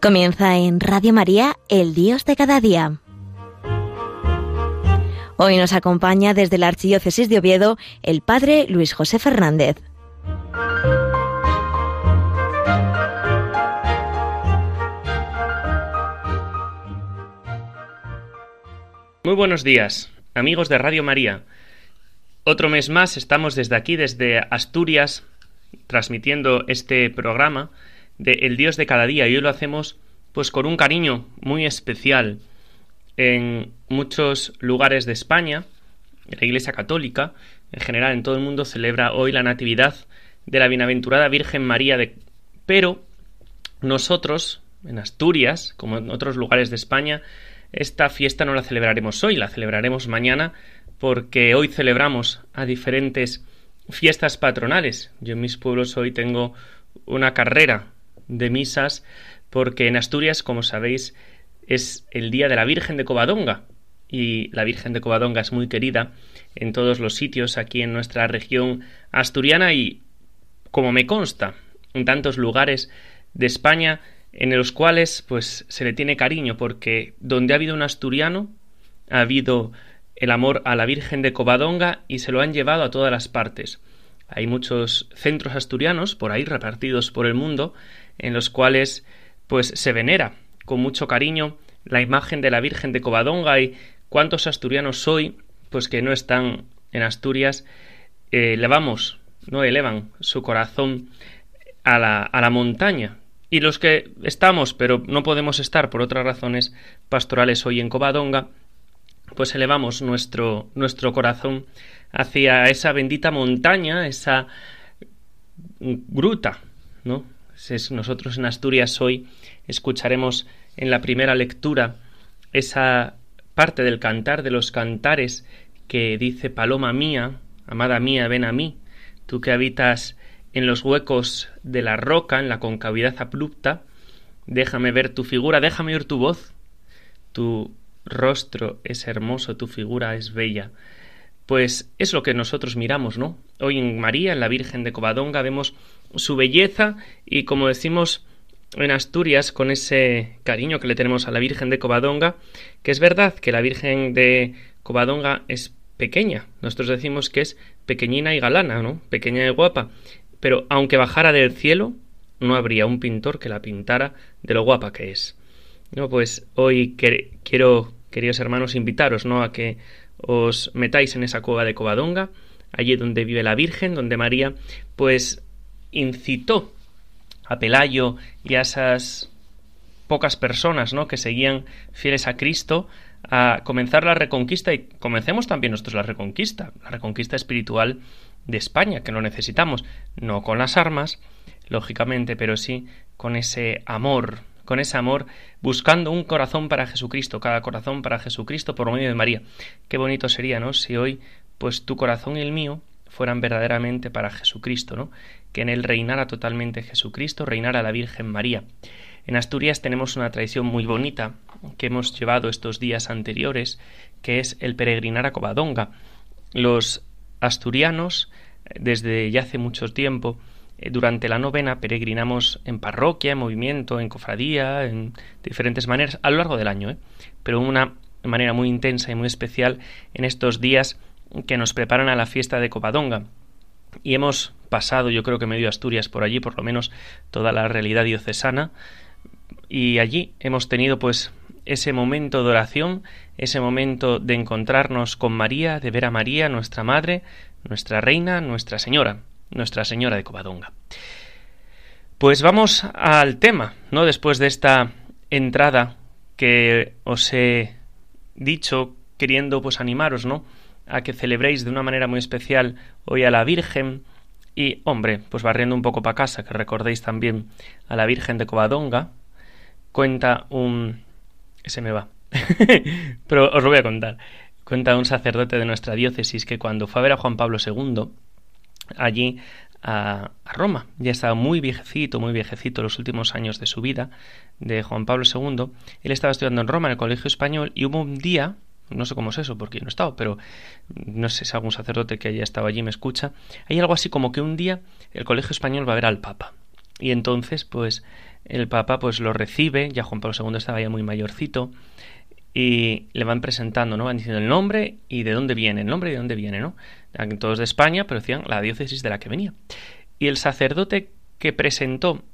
Comienza en Radio María, el Dios de cada día. Hoy nos acompaña desde la Archidiócesis de Oviedo el Padre Luis José Fernández. Muy buenos días, amigos de Radio María. Otro mes más estamos desde aquí, desde Asturias, transmitiendo este programa de El Dios de cada día y hoy lo hacemos pues con un cariño muy especial en muchos lugares de España, la Iglesia Católica, en general en todo el mundo celebra hoy la Natividad de la Bienaventurada Virgen María de pero nosotros en Asturias, como en otros lugares de España, esta fiesta no la celebraremos hoy, la celebraremos mañana porque hoy celebramos a diferentes fiestas patronales. Yo en mis pueblos hoy tengo una carrera de misas porque en Asturias, como sabéis, es el día de la Virgen de Covadonga y la Virgen de Covadonga es muy querida en todos los sitios aquí en nuestra región asturiana y, como me consta, en tantos lugares de España en los cuales pues se le tiene cariño porque donde ha habido un asturiano ha habido el amor a la Virgen de Covadonga y se lo han llevado a todas las partes. Hay muchos centros asturianos por ahí repartidos por el mundo en los cuales pues se venera con mucho cariño la imagen de la Virgen de Covadonga y cuántos asturianos hoy pues que no están en Asturias eh, elevamos no elevan su corazón a la, a la montaña. Y los que estamos pero no podemos estar por otras razones pastorales hoy en Covadonga pues elevamos nuestro nuestro corazón hacia esa bendita montaña esa gruta no nosotros en Asturias hoy escucharemos en la primera lectura esa parte del cantar de los cantares que dice Paloma mía, amada mía, ven a mí, tú que habitas en los huecos de la roca, en la concavidad abrupta, déjame ver tu figura, déjame oír tu voz, tu rostro es hermoso, tu figura es bella. Pues es lo que nosotros miramos, ¿no? Hoy en María, en la Virgen de Covadonga, vemos su belleza y como decimos en Asturias con ese cariño que le tenemos a la Virgen de Covadonga, que es verdad que la Virgen de Covadonga es pequeña. Nosotros decimos que es pequeñina y galana, ¿no? Pequeña y guapa. Pero aunque bajara del cielo, no habría un pintor que la pintara de lo guapa que es. No, pues hoy quiero, queridos hermanos, invitaros, ¿no? A que os metáis en esa cueva de Covadonga, allí donde vive la Virgen, donde María, pues incitó a Pelayo y a esas pocas personas ¿no? que seguían fieles a Cristo a comenzar la reconquista y comencemos también nosotros la reconquista, la reconquista espiritual de España, que lo necesitamos, no con las armas, lógicamente, pero sí con ese amor, con ese amor, buscando un corazón para Jesucristo, cada corazón para Jesucristo por medio de María. Qué bonito sería, ¿no? Si hoy, pues tu corazón y el mío fueran verdaderamente para Jesucristo, ¿no? Que en él reinara totalmente Jesucristo, reinara la Virgen María. En Asturias tenemos una tradición muy bonita que hemos llevado estos días anteriores, que es el peregrinar a Covadonga. Los asturianos, desde ya hace mucho tiempo, eh, durante la novena peregrinamos en parroquia, en movimiento, en cofradía, en diferentes maneras, a lo largo del año, ¿eh? pero una manera muy intensa y muy especial en estos días que nos preparan a la fiesta de Covadonga. Y hemos pasado, yo creo que medio Asturias por allí, por lo menos toda la realidad diocesana, y allí hemos tenido pues ese momento de oración, ese momento de encontrarnos con María, de ver a María, nuestra Madre, nuestra Reina, nuestra Señora, nuestra Señora de Covadonga. Pues vamos al tema, ¿no? Después de esta entrada que os he dicho, queriendo pues animaros, ¿no? A que celebréis de una manera muy especial hoy a la Virgen y, hombre, pues barriendo un poco para casa, que recordéis también a la Virgen de Covadonga, cuenta un... se me va. Pero os lo voy a contar. Cuenta un sacerdote de nuestra diócesis que cuando fue a ver a Juan Pablo II, allí a, a, Roma, ya estaba muy viejecito, muy viejecito los últimos años de su vida, de Juan Pablo II, él estaba estudiando en Roma en el Colegio Español y hubo un día no sé cómo es eso, porque yo no he estado, pero no sé si algún sacerdote que haya estado allí me escucha. Hay algo así como que un día el Colegio Español va a ver al Papa. y entonces pues el Papa pues lo recibe, ya Juan Pablo II estaba ya muy mayorcito, y le van presentando, ¿no? Van diciendo el nombre y de dónde viene, el nombre y de dónde viene, ¿no? Todos de España, pero decían la diócesis de la que venía. Y el sacerdote que presentó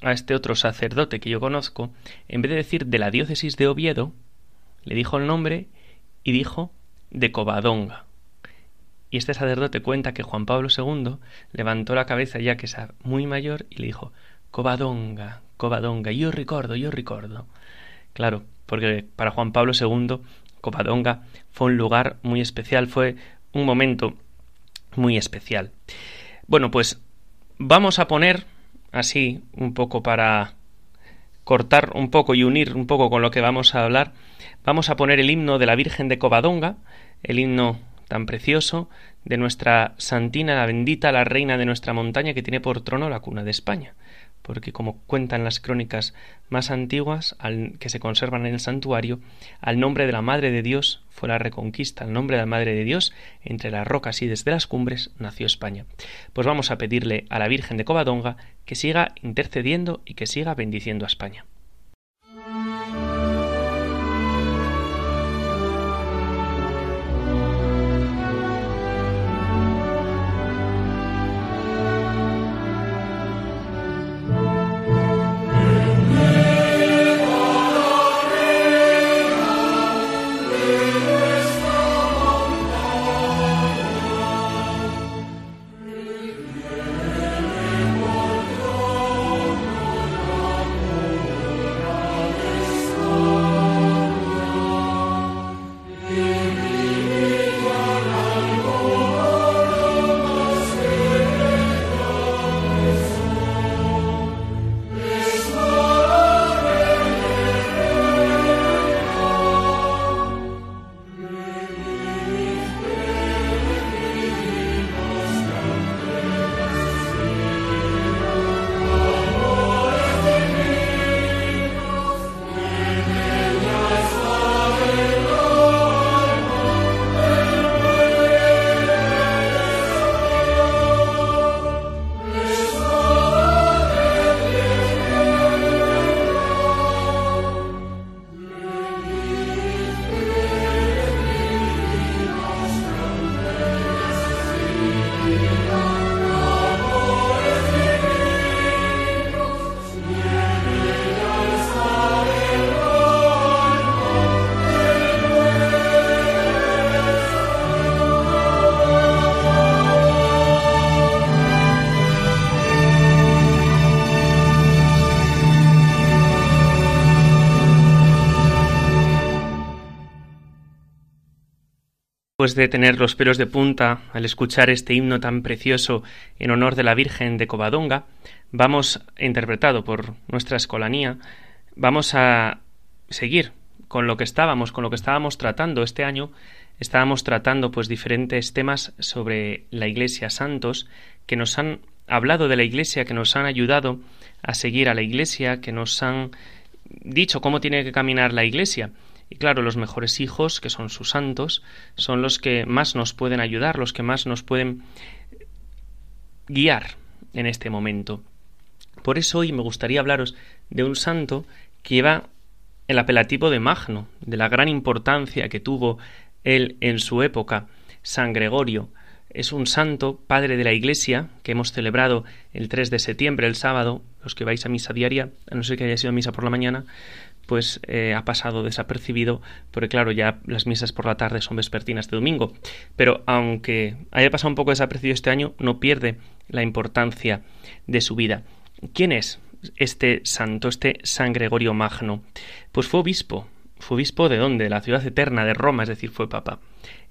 a este otro sacerdote que yo conozco, en vez de decir de la diócesis de Oviedo, le dijo el nombre y dijo de Covadonga. Y este sacerdote cuenta que Juan Pablo II levantó la cabeza ya que es muy mayor y le dijo Covadonga, Covadonga, yo recuerdo, yo recuerdo. Claro, porque para Juan Pablo II Covadonga fue un lugar muy especial, fue un momento muy especial. Bueno, pues vamos a poner así un poco para cortar un poco y unir un poco con lo que vamos a hablar, vamos a poner el himno de la Virgen de Covadonga, el himno tan precioso de nuestra Santina, la bendita, la reina de nuestra montaña que tiene por trono la cuna de España porque como cuentan las crónicas más antiguas que se conservan en el santuario, al nombre de la Madre de Dios fue la reconquista, al nombre de la Madre de Dios, entre las rocas y desde las cumbres nació España. Pues vamos a pedirle a la Virgen de Covadonga que siga intercediendo y que siga bendiciendo a España. De tener los pelos de punta al escuchar este himno tan precioso en honor de la Virgen de Covadonga, vamos, interpretado por nuestra escolanía, vamos a seguir con lo que estábamos, con lo que estábamos tratando este año. Estábamos tratando pues diferentes temas sobre la Iglesia, santos, que nos han hablado de la Iglesia, que nos han ayudado a seguir a la Iglesia, que nos han dicho cómo tiene que caminar la Iglesia. Y claro, los mejores hijos, que son sus santos, son los que más nos pueden ayudar, los que más nos pueden guiar en este momento. Por eso hoy me gustaría hablaros de un santo que lleva el apelativo de Magno, de la gran importancia que tuvo él en su época, San Gregorio. Es un santo, padre de la Iglesia, que hemos celebrado el 3 de septiembre, el sábado, los que vais a misa diaria, a no ser que haya sido misa por la mañana, pues ha pasado desapercibido, porque claro, ya las misas por la tarde son vespertinas de domingo. Pero aunque haya pasado un poco desapercibido este año, no pierde la importancia de su vida. ¿Quién es este santo, este San Gregorio Magno? Pues fue obispo. ¿Fue obispo de dónde? De la ciudad eterna de Roma, es decir, fue papa,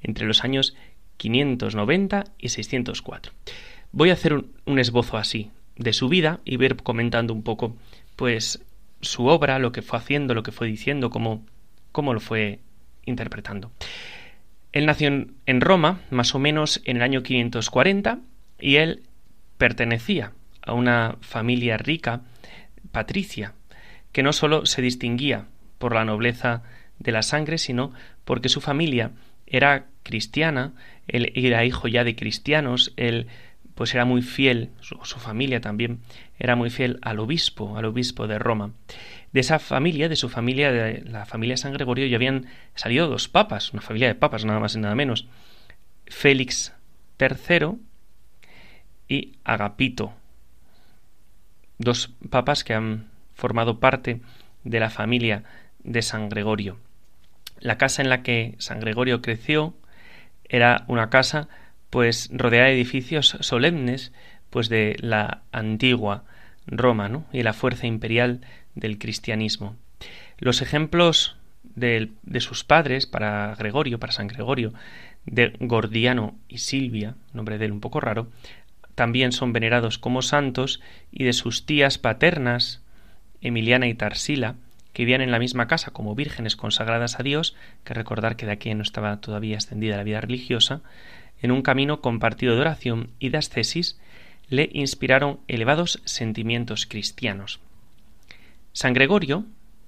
entre los años 590 y 604. Voy a hacer un, un esbozo así de su vida y ver comentando un poco, pues, su obra, lo que fue haciendo, lo que fue diciendo, cómo, cómo lo fue interpretando. Él nació en Roma, más o menos en el año 540, y él pertenecía a una familia rica, patricia, que no sólo se distinguía por la nobleza de la sangre, sino porque su familia era cristiana, él era hijo ya de cristianos, él pues era muy fiel, su, familia también era muy fiel al obispo, al obispo de Roma. De esa familia, de su familia, de la familia San Gregorio, ya habían salido dos papas, una familia de papas, nada más y nada menos. Félix III y Agapito, dos papas que han formado parte de la familia de San Gregorio. La casa en la que San Gregorio creció era una casa pues rodeada de edificios solemnes pues de la antigua Roma ¿no? y la fuerza imperial del cristianismo. Los ejemplos de, de, sus padres para Gregorio, para San Gregorio, de Gordiano y Silvia, nombre de él un poco raro, también son venerados como santos y de sus tías paternas, Emiliana y Tarsila, que vivían en la misma casa como vírgenes consagradas a Dios, que recordar que de aquí no estaba todavía extendida la vida religiosa, en un camino compartido de oración y de ascesis, le inspiraron elevados sentimientos cristianos. San Gregorio,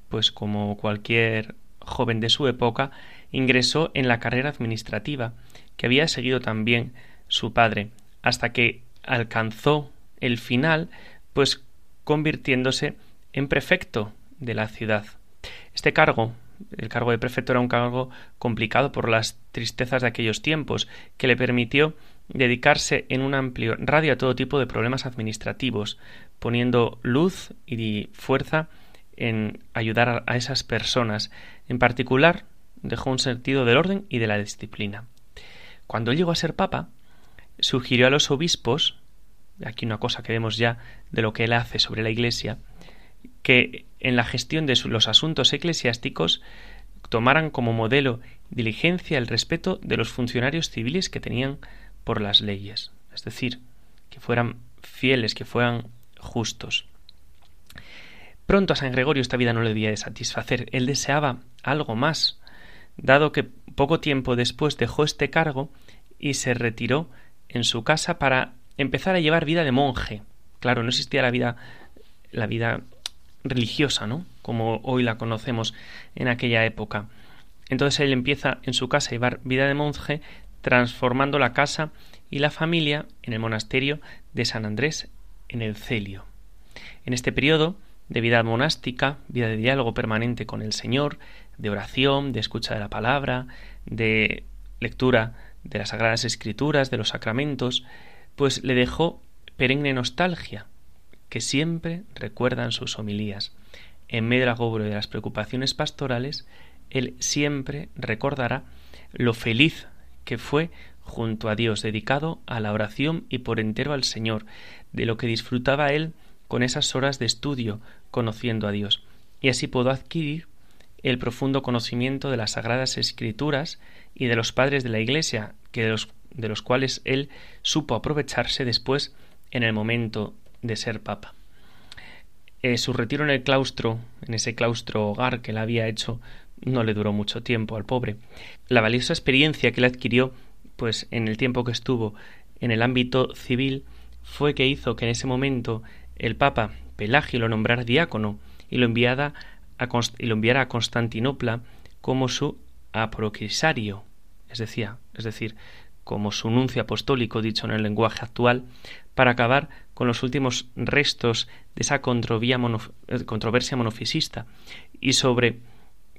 pues como cualquier joven de su época, ingresó en la carrera administrativa que había seguido también su padre, hasta que alcanzó el final, pues convirtiéndose en prefecto de la ciudad. Este cargo, el cargo de prefecto era un cargo complicado por las tristezas de aquellos tiempos, que le permitió dedicarse en un amplio radio a todo tipo de problemas administrativos, poniendo luz y fuerza en ayudar a esas personas. En particular, dejó un sentido del orden y de la disciplina. Cuando él llegó a ser papa, sugirió a los obispos, aquí una cosa que vemos ya de lo que él hace sobre la Iglesia, que en la gestión de los asuntos eclesiásticos tomaran como modelo diligencia el respeto de los funcionarios civiles que tenían por las leyes, es decir, que fueran fieles, que fueran justos. Pronto a San Gregorio esta vida no le debía de satisfacer, él deseaba algo más, dado que poco tiempo después dejó este cargo y se retiró en su casa para empezar a llevar vida de monje. Claro, no existía la vida la vida religiosa, ¿no? Como hoy la conocemos en aquella época. Entonces él empieza en su casa a llevar vida de monje, transformando la casa y la familia en el monasterio de San Andrés en el Celio. En este periodo de vida monástica, vida de diálogo permanente con el Señor, de oración, de escucha de la palabra, de lectura de las Sagradas Escrituras, de los sacramentos, pues le dejó perenne nostalgia que siempre recuerdan sus homilías. En medio del agobro de las preocupaciones pastorales, él siempre recordará lo feliz que fue junto a Dios, dedicado a la oración y por entero al Señor, de lo que disfrutaba él con esas horas de estudio, conociendo a Dios. Y así pudo adquirir el profundo conocimiento de las sagradas escrituras y de los padres de la Iglesia, que de los, de los cuales él supo aprovecharse después en el momento de ser papa. Eh, su retiro en el claustro, en ese claustro hogar que él había hecho, no le duró mucho tiempo al pobre. La valiosa experiencia que él adquirió, pues en el tiempo que estuvo en el ámbito civil, fue que hizo que en ese momento el Papa Pelagio lo nombrara diácono y lo, enviara a, lo enviara a Constantinopla como su aproquisario, es decir, es decir, como su nuncio apostólico dicho en el lenguaje actual, para acabar con los últimos restos de esa eh, controversia monofisista y sobre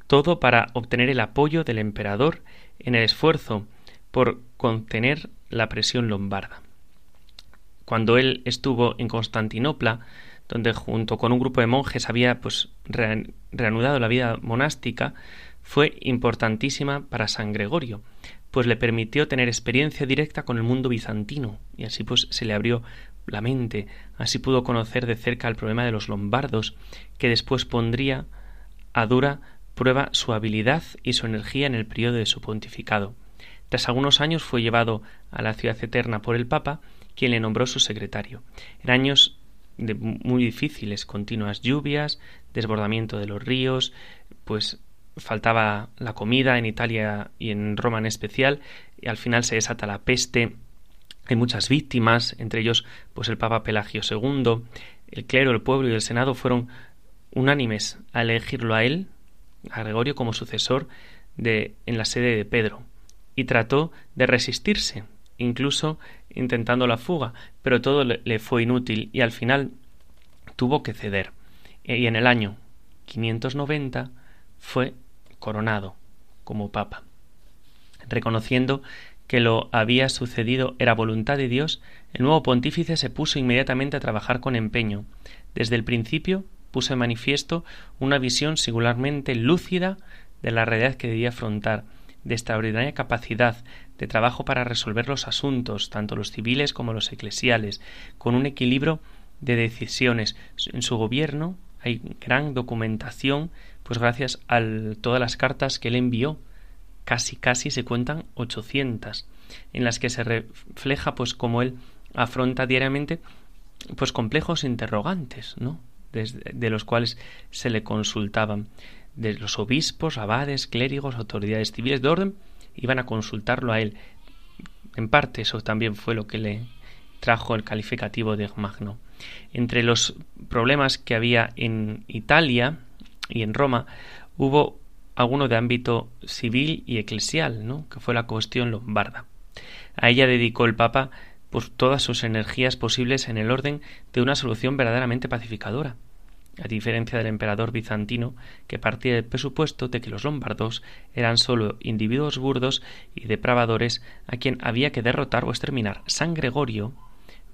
todo para obtener el apoyo del emperador en el esfuerzo por contener la presión lombarda. Cuando él estuvo en Constantinopla, donde junto con un grupo de monjes había pues reanudado la vida monástica, fue importantísima para San Gregorio, pues le permitió tener experiencia directa con el mundo bizantino y así pues se le abrió la mente, así pudo conocer de cerca el problema de los lombardos, que después pondría a dura prueba su habilidad y su energía en el periodo de su pontificado. Tras algunos años fue llevado a la ciudad eterna por el Papa, quien le nombró su secretario. En años de muy difíciles, continuas lluvias, desbordamiento de los ríos, pues faltaba la comida en Italia y en Roma en especial, y al final se desata la peste, hay muchas víctimas, entre ellos pues el Papa Pelagio II, el clero, el pueblo y el Senado fueron unánimes a elegirlo a él, a Gregorio, como sucesor de, en la sede de Pedro, y trató de resistirse incluso intentando la fuga, pero todo le fue inútil y al final tuvo que ceder. Y en el año 590 fue coronado como papa, reconociendo que lo había sucedido era voluntad de Dios, el nuevo pontífice se puso inmediatamente a trabajar con empeño. Desde el principio puso en manifiesto una visión singularmente lúcida de la realidad que debía afrontar, de extraordinaria capacidad de trabajo para resolver los asuntos, tanto los civiles como los eclesiales, con un equilibrio de decisiones. En su gobierno hay gran documentación, pues gracias a todas las cartas que él envió, casi casi se cuentan 800, en las que se refleja pues cómo él afronta diariamente pues complejos interrogantes, ¿no? de los cuales se le consultaban de los obispos, abades, clérigos, autoridades civiles de orden, iban a consultarlo a él. En parte eso también fue lo que le trajo el calificativo de magno. Entre los problemas que había en Italia y en Roma hubo alguno de ámbito civil y eclesial, ¿no? que fue la cuestión lombarda. A ella dedicó el Papa pues, todas sus energías posibles en el orden de una solución verdaderamente pacificadora a diferencia del emperador bizantino, que partía del presupuesto de que los lombardos eran sólo individuos burdos y depravadores a quien había que derrotar o exterminar. San Gregorio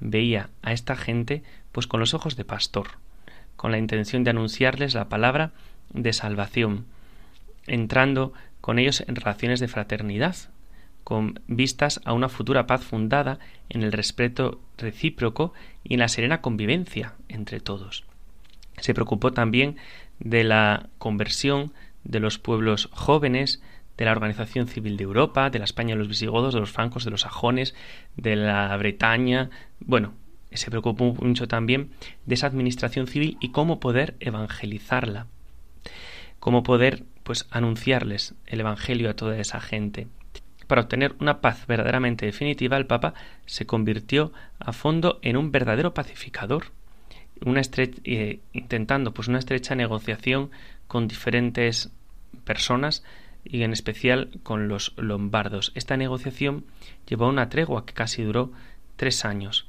veía a esta gente pues con los ojos de pastor, con la intención de anunciarles la palabra de salvación, entrando con ellos en relaciones de fraternidad, con vistas a una futura paz fundada en el respeto recíproco y en la serena convivencia entre todos. Se preocupó también de la conversión de los pueblos jóvenes, de la organización civil de Europa, de la España de los visigodos, de los francos, de los sajones, de la Bretaña. Bueno, se preocupó mucho también de esa administración civil y cómo poder evangelizarla, cómo poder pues anunciarles el evangelio a toda esa gente. Para obtener una paz verdaderamente definitiva, el Papa se convirtió a fondo en un verdadero pacificador una eh, intentando pues una estrecha negociación con diferentes personas y en especial con los lombardos. Esta negociación llevó a una tregua que casi duró tres años.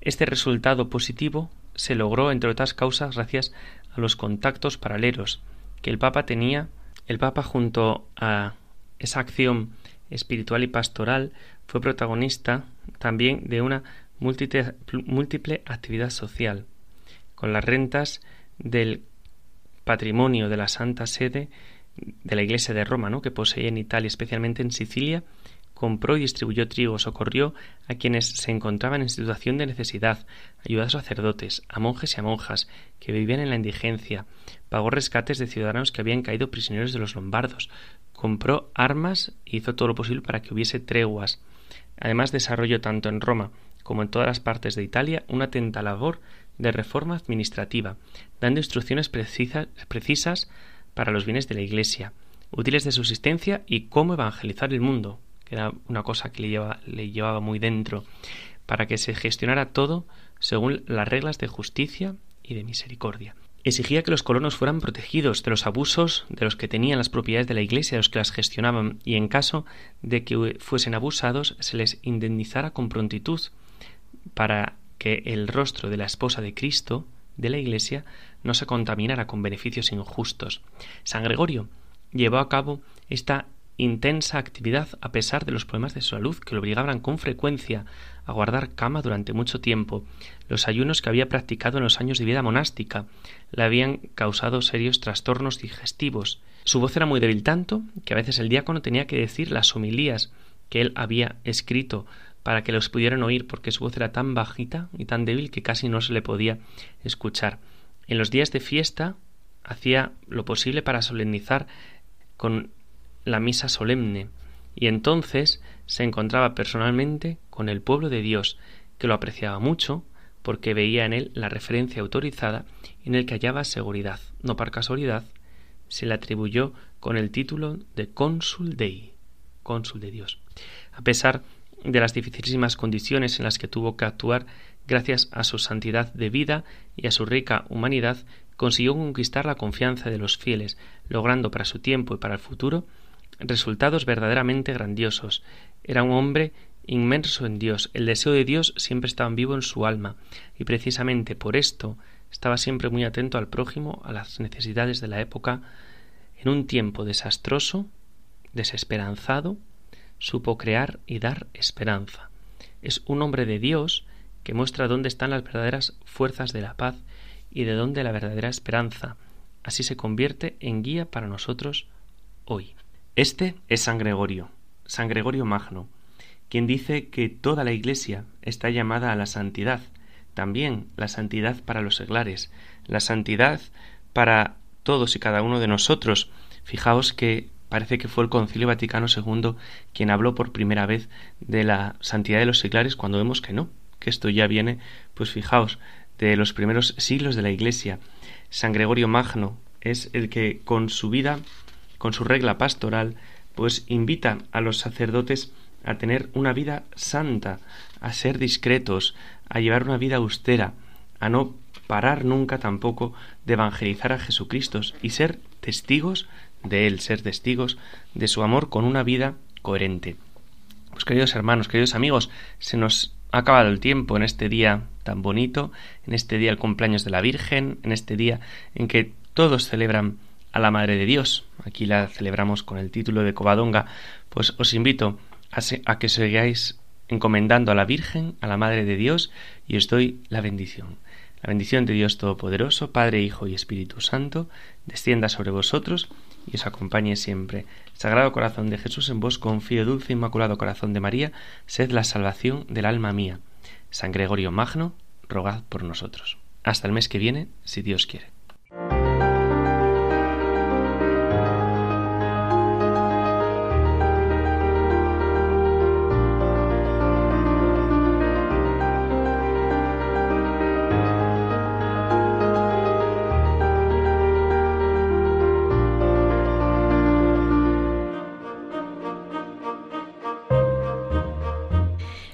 Este resultado positivo se logró, entre otras causas, gracias a los contactos paralelos que el Papa tenía. El Papa, junto a esa acción espiritual y pastoral, fue protagonista también de una múltiple actividad social con las rentas del patrimonio de la Santa Sede de la Iglesia de Roma, ¿no? que poseía en Italia, especialmente en Sicilia, compró y distribuyó trigo, socorrió a quienes se encontraban en situación de necesidad, ayudó a sacerdotes, a monjes y a monjas que vivían en la indigencia, pagó rescates de ciudadanos que habían caído prisioneros de los lombardos, compró armas y hizo todo lo posible para que hubiese treguas. Además desarrolló tanto en Roma como en todas las partes de Italia una atenta labor de reforma administrativa, dando instrucciones precisas para los bienes de la Iglesia, útiles de subsistencia y cómo evangelizar el mundo, era una cosa que le, le llevaba muy dentro, para que se gestionara todo según las reglas de justicia y de misericordia. Exigía que los colonos fueran protegidos de los abusos de los que tenían las propiedades de la Iglesia, de los que las gestionaban, y en caso de que fuesen abusados se les indemnizara con prontitud para que el rostro de la esposa de Cristo, de la Iglesia, no se contaminara con beneficios injustos. San Gregorio llevó a cabo esta intensa actividad a pesar de los problemas de salud que lo obligaban con frecuencia a guardar cama durante mucho tiempo. Los ayunos que había practicado en los años de vida monástica le habían causado serios trastornos digestivos. Su voz era muy débil tanto que a veces el diácono tenía que decir las homilías que él había escrito para que los pudieran oír, porque su voz era tan bajita y tan débil que casi no se le podía escuchar. En los días de fiesta hacía lo posible para solemnizar con la misa solemne, y entonces se encontraba personalmente con el pueblo de Dios, que lo apreciaba mucho, porque veía en él la referencia autorizada en el que hallaba seguridad. No por casualidad, se le atribuyó con el título de cónsul dei, cónsul de Dios. A pesar de las dificilísimas condiciones en las que tuvo que actuar, gracias a su santidad de vida y a su rica humanidad, consiguió conquistar la confianza de los fieles, logrando para su tiempo y para el futuro resultados verdaderamente grandiosos. Era un hombre inmerso en Dios. El deseo de Dios siempre estaba vivo en su alma y precisamente por esto estaba siempre muy atento al prójimo, a las necesidades de la época. En un tiempo desastroso, desesperanzado, supo crear y dar esperanza. Es un hombre de Dios que muestra dónde están las verdaderas fuerzas de la paz y de dónde la verdadera esperanza. Así se convierte en guía para nosotros hoy. Este es San Gregorio, San Gregorio Magno, quien dice que toda la Iglesia está llamada a la santidad, también la santidad para los seglares, la santidad para todos y cada uno de nosotros. Fijaos que parece que fue el Concilio Vaticano II quien habló por primera vez de la santidad de los seglares cuando vemos que no, que esto ya viene, pues fijaos, de los primeros siglos de la Iglesia. San Gregorio Magno es el que con su vida, con su regla pastoral, pues invita a los sacerdotes a tener una vida santa, a ser discretos, a llevar una vida austera, a no parar nunca tampoco de evangelizar a Jesucristo y ser testigos de Él, ser testigos de su amor con una vida coherente. Pues queridos hermanos, queridos amigos, se nos ha acabado el tiempo en este día tan bonito, en este día el cumpleaños de la Virgen, en este día en que todos celebran a la Madre de Dios. Aquí la celebramos con el título de Covadonga. Pues os invito a, que sigáis encomendando a la Virgen, a la Madre de Dios, y os doy la bendición. La bendición de Dios Todopoderoso, Padre, Hijo y Espíritu Santo, descienda sobre vosotros y os acompañe siempre. Sagrado Corazón de Jesús, en vos confío, dulce Inmaculado Corazón de María, sed la salvación del alma mía. San Gregorio Magno, rogad por nosotros. Hasta el mes que viene, si Dios quiere.